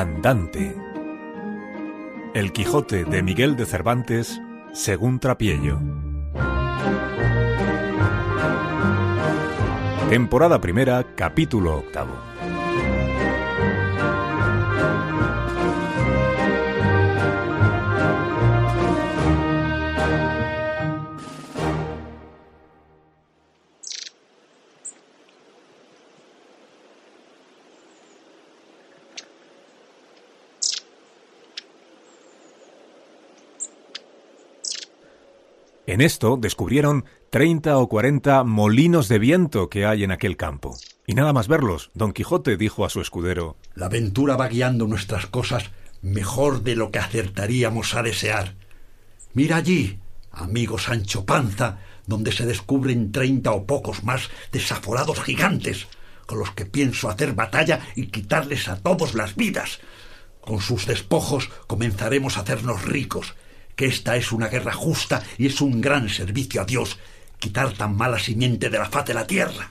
Andante. El Quijote de Miguel de Cervantes, según Trapiello. Temporada primera, capítulo octavo. En esto descubrieron treinta o cuarenta molinos de viento que hay en aquel campo. Y nada más verlos, don Quijote dijo a su escudero La aventura va guiando nuestras cosas mejor de lo que acertaríamos a desear. Mira allí, amigo Sancho Panza, donde se descubren treinta o pocos más desaforados gigantes, con los que pienso hacer batalla y quitarles a todos las vidas. Con sus despojos comenzaremos a hacernos ricos, que esta es una guerra justa y es un gran servicio a Dios, quitar tan mala simiente de la faz de la tierra.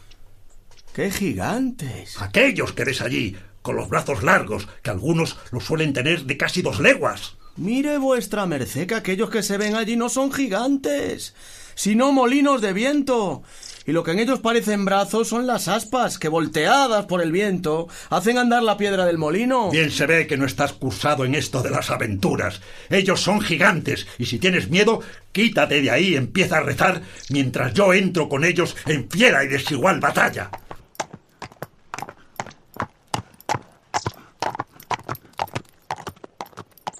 ¡Qué gigantes! Aquellos que ves allí, con los brazos largos, que algunos los suelen tener de casi dos leguas. Mire vuestra merced que aquellos que se ven allí no son gigantes, sino molinos de viento. Y lo que en ellos parecen brazos son las aspas que, volteadas por el viento, hacen andar la piedra del molino. Bien se ve que no estás cursado en esto de las aventuras. Ellos son gigantes, y si tienes miedo, quítate de ahí y empieza a rezar mientras yo entro con ellos en fiera y desigual batalla.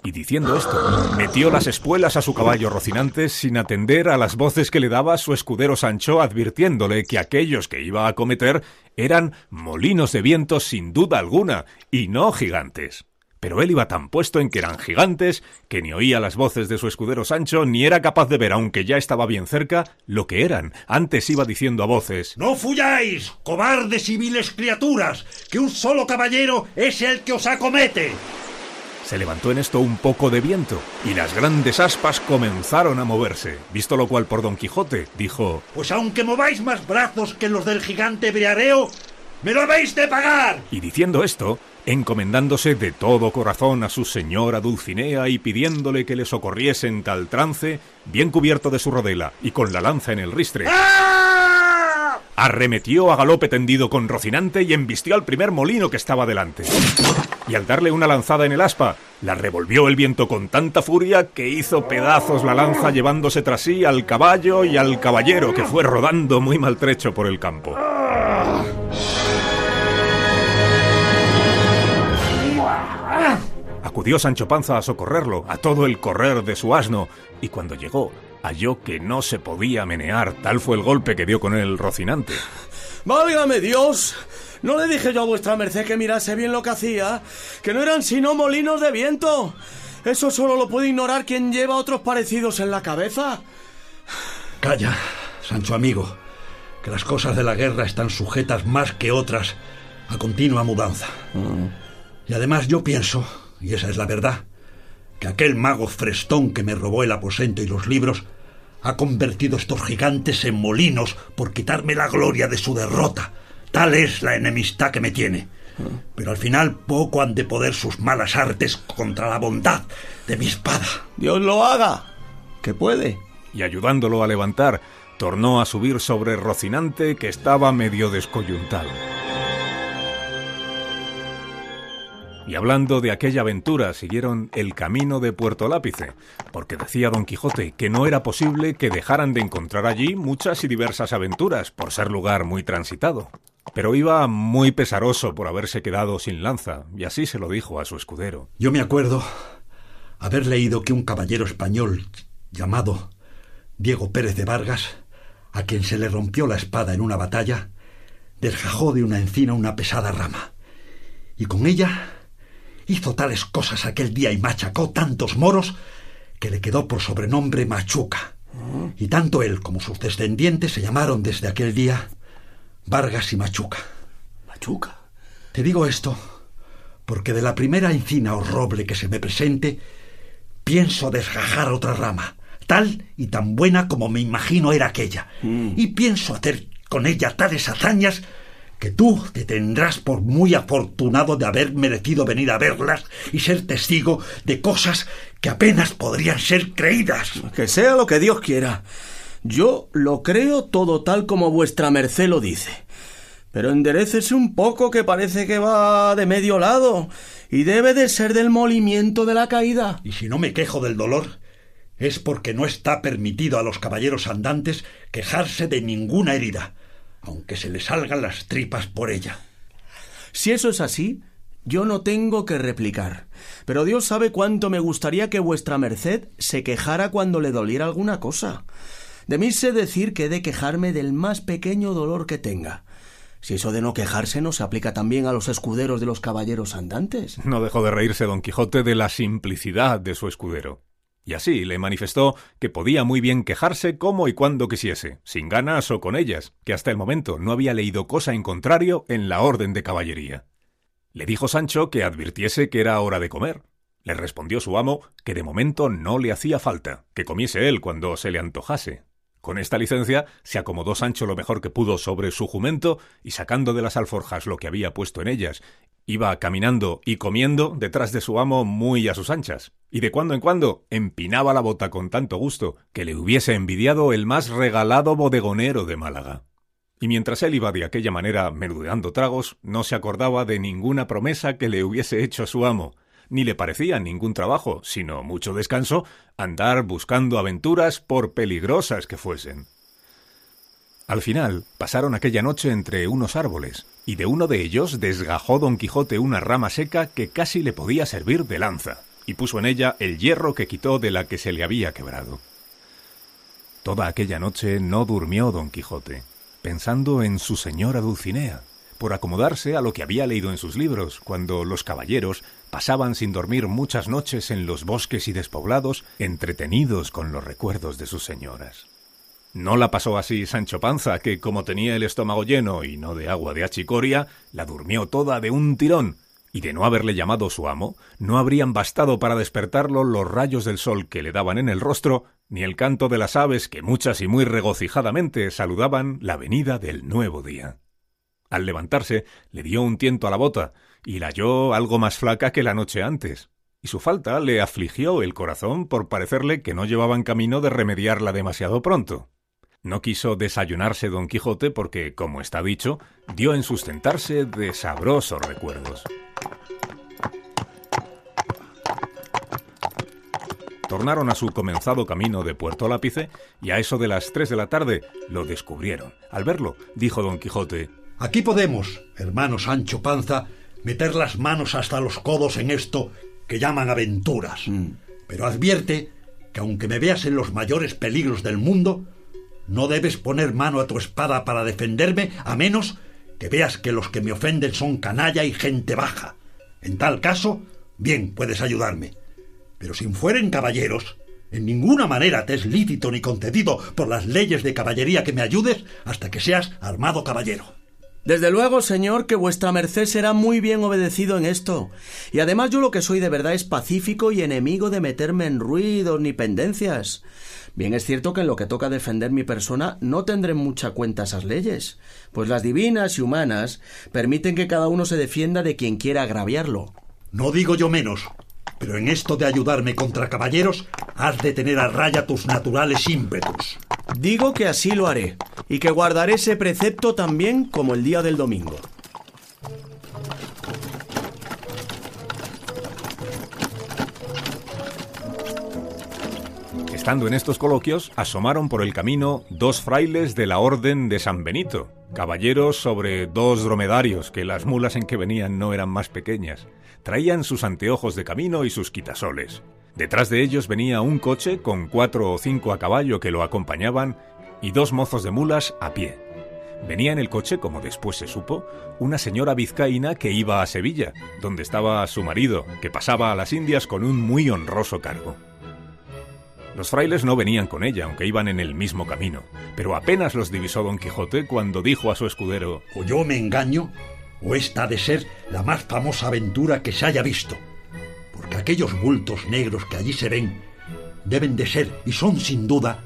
Y diciendo esto, metió las espuelas a su caballo Rocinante sin atender a las voces que le daba su escudero Sancho advirtiéndole que aquellos que iba a cometer eran molinos de viento sin duda alguna, y no gigantes. Pero él iba tan puesto en que eran gigantes que ni oía las voces de su escudero Sancho ni era capaz de ver, aunque ya estaba bien cerca, lo que eran. Antes iba diciendo a voces No fuyáis, cobardes y viles criaturas, que un solo caballero es el que os acomete. Se levantó en esto un poco de viento, y las grandes aspas comenzaron a moverse. Visto lo cual por Don Quijote, dijo Pues aunque mováis más brazos que los del gigante Briareo, me lo habéis de pagar. Y diciendo esto, encomendándose de todo corazón a su señora Dulcinea y pidiéndole que le socorriese en tal trance, bien cubierto de su rodela y con la lanza en el ristre, ¡Ah! Arremetió a galope tendido con Rocinante y embistió al primer molino que estaba delante. Y al darle una lanzada en el aspa, la revolvió el viento con tanta furia que hizo pedazos la lanza llevándose tras sí al caballo y al caballero que fue rodando muy maltrecho por el campo. Acudió Sancho Panza a socorrerlo, a todo el correr de su asno, y cuando llegó, halló que no se podía menear, tal fue el golpe que dio con él Rocinante. ¡Válgame Dios! ¿No le dije yo a vuestra merced que mirase bien lo que hacía? Que no eran sino molinos de viento. Eso solo lo puede ignorar quien lleva otros parecidos en la cabeza. Calla, Sancho amigo, que las cosas de la guerra están sujetas más que otras a continua mudanza. Y además yo pienso, y esa es la verdad, que aquel mago frestón que me robó el aposento y los libros ha convertido estos gigantes en molinos por quitarme la gloria de su derrota. Tal es la enemistad que me tiene. Pero al final poco han de poder sus malas artes contra la bondad de mi espada. Dios lo haga. Que puede. Y ayudándolo a levantar, tornó a subir sobre Rocinante que estaba medio descoyuntado. Y hablando de aquella aventura, siguieron el camino de Puerto Lápice, porque decía Don Quijote que no era posible que dejaran de encontrar allí muchas y diversas aventuras, por ser lugar muy transitado. Pero iba muy pesaroso por haberse quedado sin lanza, y así se lo dijo a su escudero. Yo me acuerdo haber leído que un caballero español llamado Diego Pérez de Vargas, a quien se le rompió la espada en una batalla, desgajó de una encina una pesada rama, y con ella hizo tales cosas aquel día y machacó tantos moros que le quedó por sobrenombre Machuca. Y tanto él como sus descendientes se llamaron desde aquel día Vargas y Machuca. ¿Machuca? Te digo esto porque de la primera encina o roble que se me presente, pienso desgajar otra rama, tal y tan buena como me imagino era aquella, y pienso hacer con ella tales hazañas que tú te tendrás por muy afortunado de haber merecido venir a verlas y ser testigo de cosas que apenas podrían ser creídas. Que sea lo que Dios quiera. Yo lo creo todo tal como vuestra merced lo dice. Pero enderécese un poco que parece que va de medio lado y debe de ser del molimiento de la caída. Y si no me quejo del dolor, es porque no está permitido a los caballeros andantes quejarse de ninguna herida, aunque se les salgan las tripas por ella. Si eso es así, yo no tengo que replicar. Pero Dios sabe cuánto me gustaría que vuestra merced se quejara cuando le doliera alguna cosa. De mí sé decir que he de quejarme del más pequeño dolor que tenga. Si eso de no quejarse no se aplica también a los escuderos de los caballeros andantes. No dejó de reírse don Quijote de la simplicidad de su escudero. Y así le manifestó que podía muy bien quejarse como y cuando quisiese, sin ganas o con ellas, que hasta el momento no había leído cosa en contrario en la orden de caballería. Le dijo Sancho que advirtiese que era hora de comer. Le respondió su amo que de momento no le hacía falta, que comiese él cuando se le antojase, con esta licencia se acomodó Sancho lo mejor que pudo sobre su jumento y sacando de las alforjas lo que había puesto en ellas, iba caminando y comiendo detrás de su amo muy a sus anchas, y de cuando en cuando empinaba la bota con tanto gusto que le hubiese envidiado el más regalado bodegonero de Málaga. Y mientras él iba de aquella manera menudeando tragos, no se acordaba de ninguna promesa que le hubiese hecho su amo, ni le parecía ningún trabajo, sino mucho descanso, andar buscando aventuras por peligrosas que fuesen. Al final pasaron aquella noche entre unos árboles, y de uno de ellos desgajó don Quijote una rama seca que casi le podía servir de lanza, y puso en ella el hierro que quitó de la que se le había quebrado. Toda aquella noche no durmió don Quijote, pensando en su señora Dulcinea, por acomodarse a lo que había leído en sus libros, cuando los caballeros pasaban sin dormir muchas noches en los bosques y despoblados, entretenidos con los recuerdos de sus señoras. No la pasó así Sancho Panza, que como tenía el estómago lleno y no de agua de achicoria, la durmió toda de un tirón, y de no haberle llamado su amo, no habrían bastado para despertarlo los rayos del sol que le daban en el rostro, ni el canto de las aves que muchas y muy regocijadamente saludaban la venida del nuevo día. Al levantarse, le dio un tiento a la bota, y la halló algo más flaca que la noche antes, y su falta le afligió el corazón por parecerle que no llevaban camino de remediarla demasiado pronto. No quiso desayunarse don Quijote porque, como está dicho, dio en sustentarse de sabrosos recuerdos. Tornaron a su comenzado camino de Puerto Lápice y a eso de las tres de la tarde lo descubrieron. Al verlo, dijo don Quijote Aquí podemos, hermano Sancho Panza, meter las manos hasta los codos en esto que llaman aventuras. Mm. Pero advierte que aunque me veas en los mayores peligros del mundo, no debes poner mano a tu espada para defenderme a menos que veas que los que me ofenden son canalla y gente baja. En tal caso, bien puedes ayudarme. Pero si fueren caballeros, en ninguna manera te es lícito ni concedido por las leyes de caballería que me ayudes hasta que seas armado caballero. Desde luego, señor, que vuestra merced será muy bien obedecido en esto. Y además yo lo que soy de verdad es pacífico y enemigo de meterme en ruidos ni pendencias. Bien es cierto que en lo que toca defender mi persona no tendré mucha cuenta esas leyes, pues las divinas y humanas permiten que cada uno se defienda de quien quiera agraviarlo. No digo yo menos, pero en esto de ayudarme contra caballeros, has de tener a raya tus naturales ímpetus. Digo que así lo haré, y que guardaré ese precepto también como el día del domingo. Estando en estos coloquios, asomaron por el camino dos frailes de la Orden de San Benito, caballeros sobre dos dromedarios, que las mulas en que venían no eran más pequeñas. Traían sus anteojos de camino y sus quitasoles. Detrás de ellos venía un coche con cuatro o cinco a caballo que lo acompañaban y dos mozos de mulas a pie. Venía en el coche, como después se supo, una señora vizcaína que iba a Sevilla, donde estaba su marido, que pasaba a las Indias con un muy honroso cargo. Los frailes no venían con ella, aunque iban en el mismo camino, pero apenas los divisó don Quijote cuando dijo a su escudero O yo me engaño, o esta ha de ser la más famosa aventura que se haya visto porque aquellos bultos negros que allí se ven deben de ser, y son sin duda,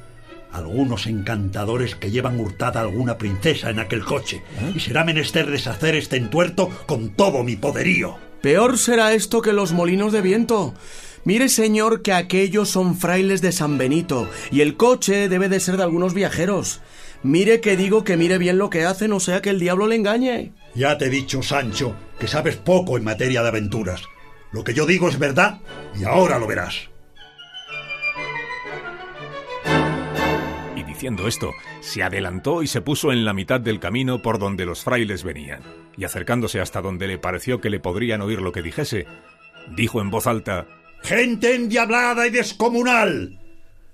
algunos encantadores que llevan hurtada alguna princesa en aquel coche, y será menester deshacer este entuerto con todo mi poderío. Peor será esto que los molinos de viento. Mire, señor, que aquellos son frailes de San Benito, y el coche debe de ser de algunos viajeros. Mire que digo que mire bien lo que hace, no sea que el diablo le engañe. Ya te he dicho, Sancho, que sabes poco en materia de aventuras. Lo que yo digo es verdad, y ahora lo verás. Y diciendo esto, se adelantó y se puso en la mitad del camino por donde los frailes venían, y acercándose hasta donde le pareció que le podrían oír lo que dijese, dijo en voz alta Gente endiablada y descomunal.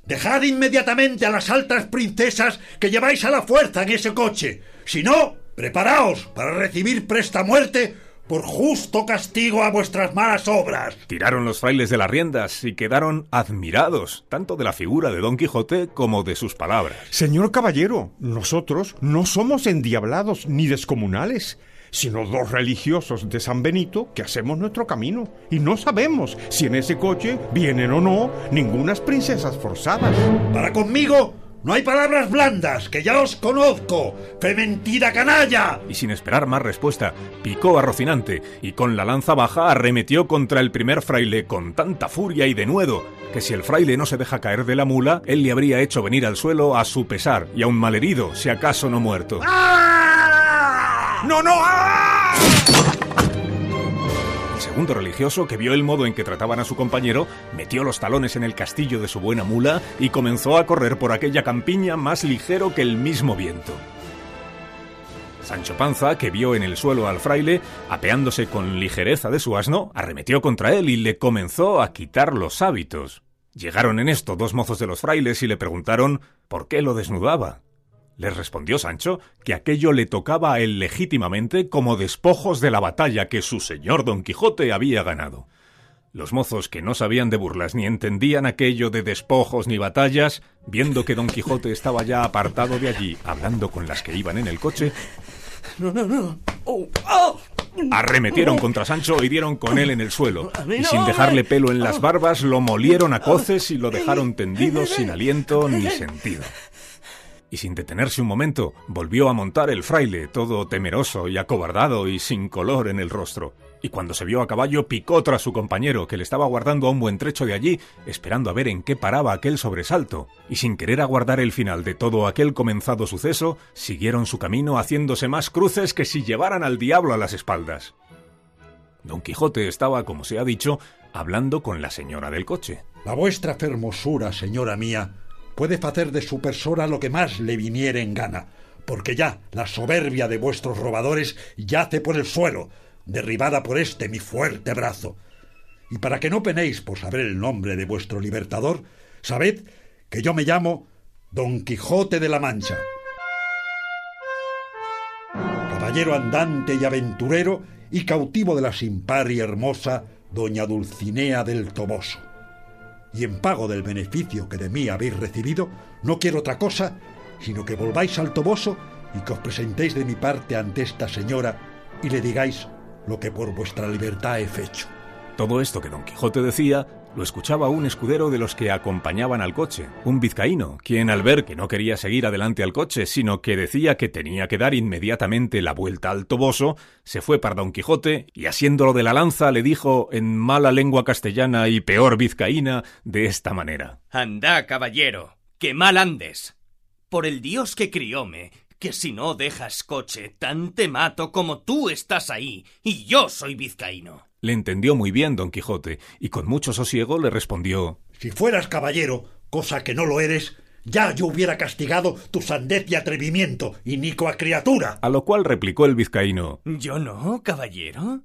Dejad inmediatamente a las altas princesas que lleváis a la fuerza en ese coche. Si no, preparaos para recibir presta muerte por justo castigo a vuestras malas obras. Tiraron los frailes de las riendas y quedaron admirados, tanto de la figura de Don Quijote como de sus palabras. Señor caballero, nosotros no somos endiablados ni descomunales sino dos religiosos de San Benito que hacemos nuestro camino y no sabemos si en ese coche vienen o no ningunas princesas forzadas. Para conmigo no hay palabras blandas, que ya os conozco. ¡Fe mentira canalla! Y sin esperar más respuesta, picó a Rocinante y con la lanza baja arremetió contra el primer fraile con tanta furia y denuedo que si el fraile no se deja caer de la mula, él le habría hecho venir al suelo a su pesar y aun malherido, si acaso no muerto. ¡Ah! ¡No, no! ¡Ah! Segundo religioso, que vio el modo en que trataban a su compañero, metió los talones en el castillo de su buena mula y comenzó a correr por aquella campiña más ligero que el mismo viento. Sancho Panza, que vio en el suelo al fraile, apeándose con ligereza de su asno, arremetió contra él y le comenzó a quitar los hábitos. Llegaron en esto dos mozos de los frailes y le preguntaron por qué lo desnudaba. Les respondió Sancho que aquello le tocaba a él legítimamente como despojos de la batalla que su señor Don Quijote había ganado. Los mozos que no sabían de burlas ni entendían aquello de despojos ni batallas, viendo que Don Quijote estaba ya apartado de allí, hablando con las que iban en el coche, No, no, no. Oh, oh. arremetieron contra Sancho y dieron con él en el suelo, y sin dejarle pelo en las barbas lo molieron a coces y lo dejaron tendido sin aliento ni sentido. Y sin detenerse un momento, volvió a montar el fraile, todo temeroso y acobardado y sin color en el rostro. Y cuando se vio a caballo, picó tras su compañero, que le estaba aguardando a un buen trecho de allí, esperando a ver en qué paraba aquel sobresalto. Y sin querer aguardar el final de todo aquel comenzado suceso, siguieron su camino haciéndose más cruces que si llevaran al diablo a las espaldas. Don Quijote estaba, como se ha dicho, hablando con la señora del coche. La vuestra fermosura, señora mía, puede hacer de su persona lo que más le viniere en gana, porque ya la soberbia de vuestros robadores yace por el suelo, derribada por este mi fuerte brazo. Y para que no penéis por saber el nombre de vuestro libertador, sabed que yo me llamo Don Quijote de la Mancha. Caballero andante y aventurero y cautivo de la sin par y hermosa Doña Dulcinea del Toboso y en pago del beneficio que de mí habéis recibido, no quiero otra cosa, sino que volváis al Toboso y que os presentéis de mi parte ante esta señora y le digáis lo que por vuestra libertad he fecho. Todo esto que don Quijote decía lo escuchaba un escudero de los que acompañaban al coche, un vizcaíno, quien al ver que no quería seguir adelante al coche, sino que decía que tenía que dar inmediatamente la vuelta al Toboso, se fue para don Quijote y asiéndolo de la lanza le dijo en mala lengua castellana y peor vizcaína de esta manera. Anda, caballero, que mal andes. Por el dios que crióme, que si no dejas coche, tan te mato como tú estás ahí, y yo soy vizcaíno. Le entendió muy bien don Quijote y con mucho sosiego le respondió Si fueras caballero, cosa que no lo eres, ya yo hubiera castigado tu sandez y atrevimiento, inicoa criatura. a lo cual replicó el vizcaíno ¿Yo no, caballero?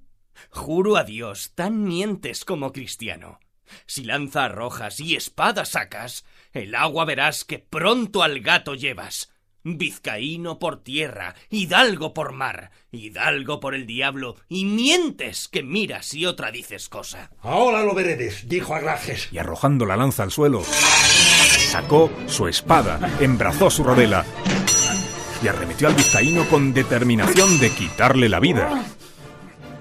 Juro a Dios, tan mientes como cristiano. Si lanza arrojas y espada sacas, el agua verás que pronto al gato llevas. Vizcaíno por tierra, hidalgo por mar, hidalgo por el diablo, y mientes que miras y otra dices cosa. Ahora lo veredes, dijo Agrajes. y arrojando la lanza al suelo, sacó su espada, embrazó su rodela y arremetió al vizcaíno con determinación de quitarle la vida.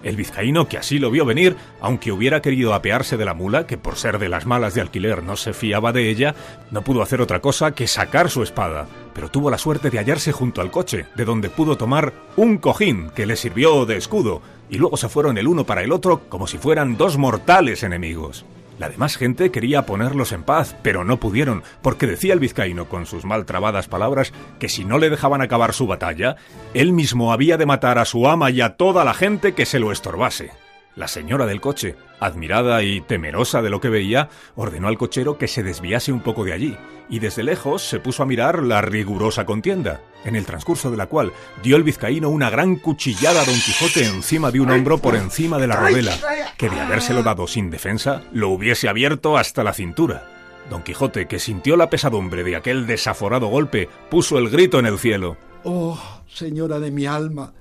El vizcaíno, que así lo vio venir, aunque hubiera querido apearse de la mula, que por ser de las malas de alquiler no se fiaba de ella, no pudo hacer otra cosa que sacar su espada, pero tuvo la suerte de hallarse junto al coche, de donde pudo tomar un cojín que le sirvió de escudo, y luego se fueron el uno para el otro como si fueran dos mortales enemigos. La demás gente quería ponerlos en paz, pero no pudieron, porque decía el vizcaíno con sus mal trabadas palabras que si no le dejaban acabar su batalla, él mismo había de matar a su ama y a toda la gente que se lo estorbase. La señora del coche, admirada y temerosa de lo que veía, ordenó al cochero que se desviase un poco de allí, y desde lejos se puso a mirar la rigurosa contienda, en el transcurso de la cual dio el vizcaíno una gran cuchillada a Don Quijote encima de un hombro por encima de la rodela, que de habérselo dado sin defensa, lo hubiese abierto hasta la cintura. Don Quijote, que sintió la pesadumbre de aquel desaforado golpe, puso el grito en el cielo. Oh, señora de mi alma,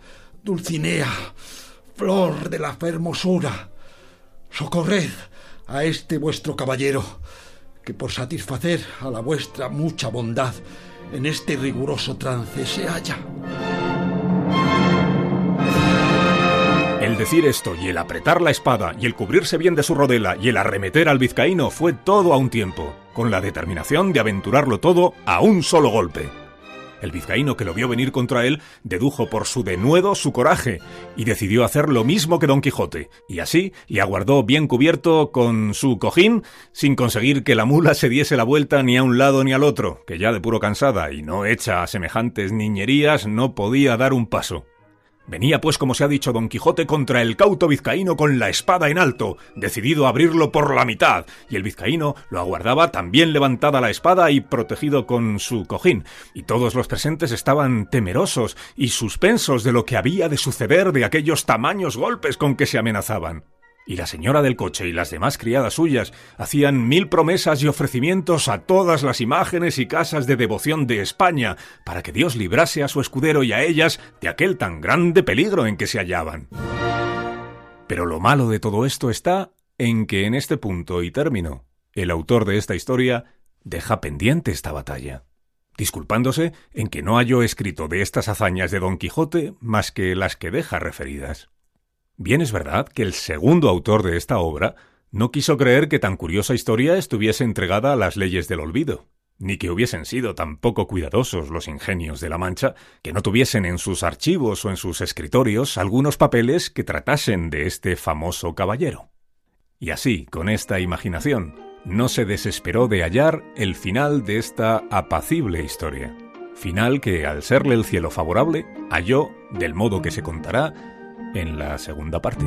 Dulcinea, flor de la hermosura, socorred a este vuestro caballero, que por satisfacer a la vuestra mucha bondad en este riguroso trance se halla. El decir esto y el apretar la espada y el cubrirse bien de su rodela y el arremeter al vizcaíno fue todo a un tiempo, con la determinación de aventurarlo todo a un solo golpe. El vizcaíno que lo vio venir contra él dedujo por su denuedo su coraje y decidió hacer lo mismo que Don Quijote, y así le aguardó bien cubierto con su cojín, sin conseguir que la mula se diese la vuelta ni a un lado ni al otro, que ya de puro cansada y no hecha a semejantes niñerías no podía dar un paso. Venía pues, como se ha dicho, Don Quijote contra el cauto vizcaíno con la espada en alto, decidido a abrirlo por la mitad, y el vizcaíno lo aguardaba también levantada la espada y protegido con su cojín, y todos los presentes estaban temerosos y suspensos de lo que había de suceder de aquellos tamaños golpes con que se amenazaban. Y la señora del coche y las demás criadas suyas hacían mil promesas y ofrecimientos a todas las imágenes y casas de devoción de España, para que Dios librase a su escudero y a ellas de aquel tan grande peligro en que se hallaban. Pero lo malo de todo esto está en que en este punto y término, el autor de esta historia deja pendiente esta batalla, disculpándose en que no halló escrito de estas hazañas de Don Quijote más que las que deja referidas. Bien es verdad que el segundo autor de esta obra no quiso creer que tan curiosa historia estuviese entregada a las leyes del olvido, ni que hubiesen sido tan poco cuidadosos los ingenios de la Mancha que no tuviesen en sus archivos o en sus escritorios algunos papeles que tratasen de este famoso caballero. Y así, con esta imaginación, no se desesperó de hallar el final de esta apacible historia, final que, al serle el cielo favorable, halló, del modo que se contará, en la segunda parte.